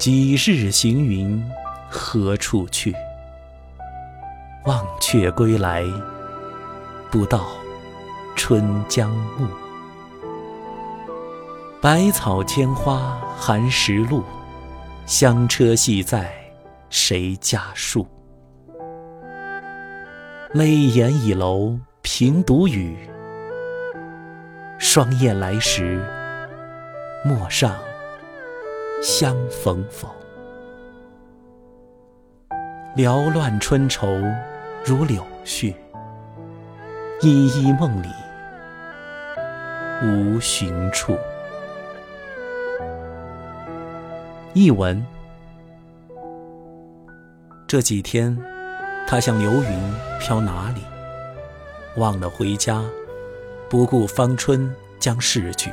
几日行云何处去？忘却归来，不到春江暮。百草千花寒食路，香车系在谁家树？泪眼倚楼凭独语，双燕来时陌上相逢否？缭乱春愁如柳絮，依依梦里无寻处。译文：这几天，他像流云飘哪里？忘了回家，不顾芳春将逝去。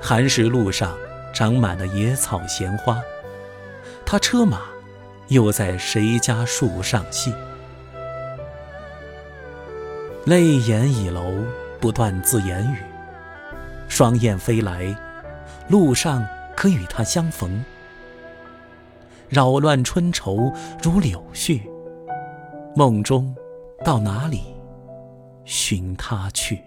寒食路上长满了野草闲花，他车马又在谁家树上栖？泪眼倚楼，不断自言语。双燕飞来，路上。可与他相逢，扰乱春愁如柳絮。梦中，到哪里寻他去？